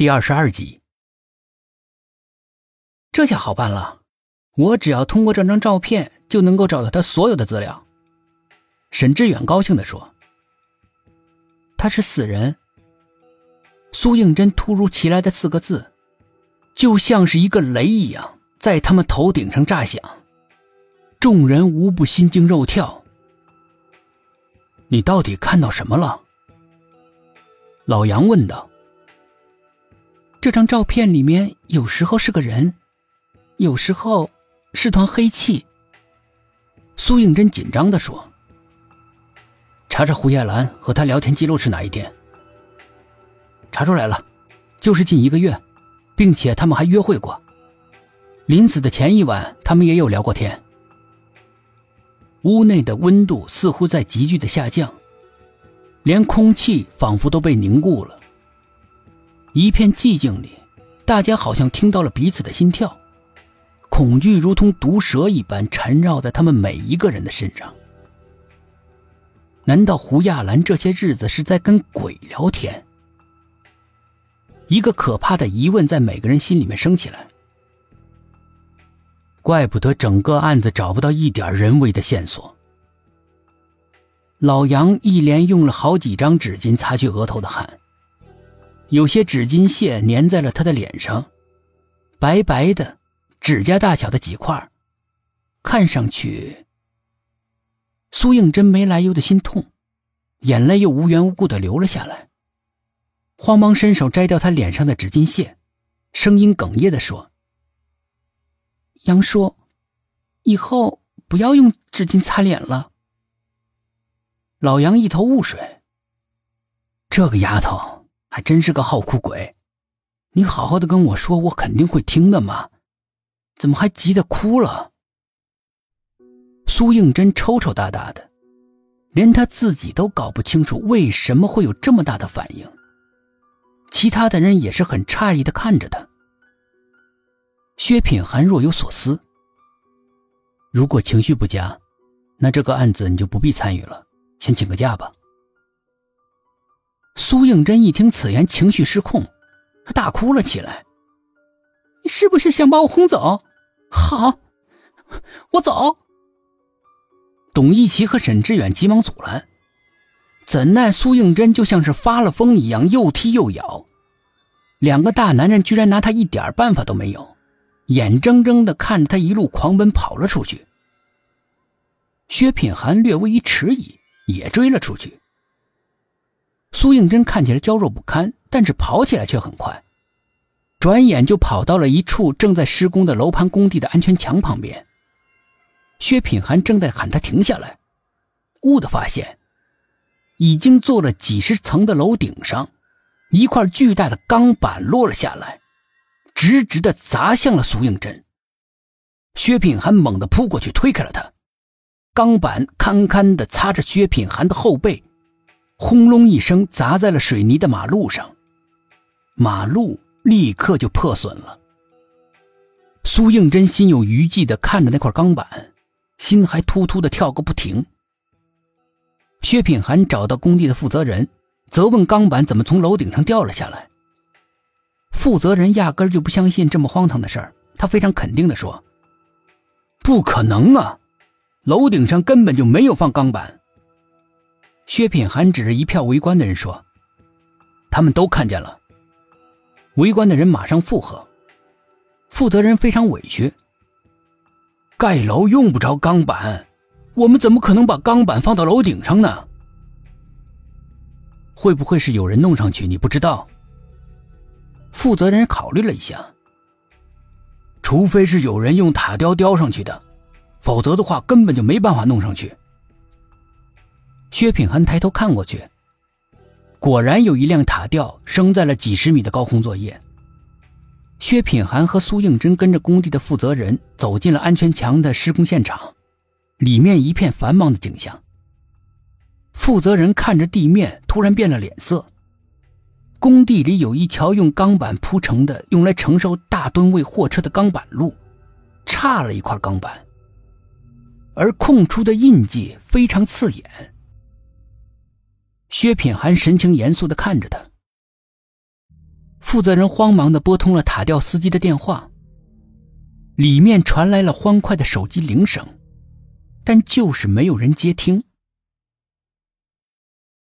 第二十二集，这下好办了，我只要通过这张照片就能够找到他所有的资料。沈志远高兴地说：“他是死人。”苏应真突如其来的四个字，就像是一个雷一样，在他们头顶上炸响，众人无不心惊肉跳。你到底看到什么了？老杨问道。这张照片里面有时候是个人，有时候是团黑气。苏应真紧张的说：“查查胡叶兰和他聊天记录是哪一天？查出来了，就是近一个月，并且他们还约会过。临死的前一晚，他们也有聊过天。”屋内的温度似乎在急剧的下降，连空气仿佛都被凝固了。一片寂静里，大家好像听到了彼此的心跳，恐惧如同毒蛇一般缠绕在他们每一个人的身上。难道胡亚兰这些日子是在跟鬼聊天？一个可怕的疑问在每个人心里面升起来。怪不得整个案子找不到一点人为的线索。老杨一连用了好几张纸巾擦去额头的汗。有些纸巾屑粘在了他的脸上，白白的，指甲大小的几块，看上去。苏应真没来由的心痛，眼泪又无缘无故的流了下来。慌忙伸手摘掉他脸上的纸巾屑，声音哽咽的说：“杨叔，以后不要用纸巾擦脸了。”老杨一头雾水，这个丫头。还真是个好哭鬼，你好好的跟我说，我肯定会听的嘛，怎么还急得哭了？苏应真抽抽搭搭的，连他自己都搞不清楚为什么会有这么大的反应。其他的人也是很诧异的看着他。薛品涵若有所思，如果情绪不佳，那这个案子你就不必参与了，先请个假吧。苏应真一听此言，情绪失控，大哭了起来。“你是不是想把我轰走？”“好，我走。”董一奇和沈志远急忙阻拦，怎奈苏应真就像是发了疯一样，又踢又咬。两个大男人居然拿他一点办法都没有，眼睁睁的看着他一路狂奔跑了出去。薛品涵略微一迟疑，也追了出去。苏应真看起来娇弱不堪，但是跑起来却很快，转眼就跑到了一处正在施工的楼盘工地的安全墙旁边。薛品涵正在喊他停下来，兀的发现，已经做了几十层的楼顶上，一块巨大的钢板落了下来，直直的砸向了苏应真。薛品涵猛地扑过去，推开了他，钢板堪堪的擦着薛品涵的后背。轰隆一声，砸在了水泥的马路上，马路立刻就破损了。苏应真心有余悸的看着那块钢板，心还突突的跳个不停。薛品涵找到工地的负责人，责问钢板怎么从楼顶上掉了下来。负责人压根就不相信这么荒唐的事儿，他非常肯定的说：“不可能啊，楼顶上根本就没有放钢板。”薛品涵指着一票围观的人说：“他们都看见了。”围观的人马上附和。负责人非常委屈：“盖楼用不着钢板，我们怎么可能把钢板放到楼顶上呢？会不会是有人弄上去？你不知道？”负责人考虑了一下：“除非是有人用塔吊吊上去的，否则的话根本就没办法弄上去。”薛品涵抬头看过去，果然有一辆塔吊升在了几十米的高空作业。薛品涵和苏应真跟着工地的负责人走进了安全墙的施工现场，里面一片繁忙的景象。负责人看着地面，突然变了脸色。工地里有一条用钢板铺成的、用来承受大吨位货车的钢板路，差了一块钢板，而空出的印记非常刺眼。薛品涵神情严肃的看着他。负责人慌忙的拨通了塔吊司机的电话，里面传来了欢快的手机铃声，但就是没有人接听。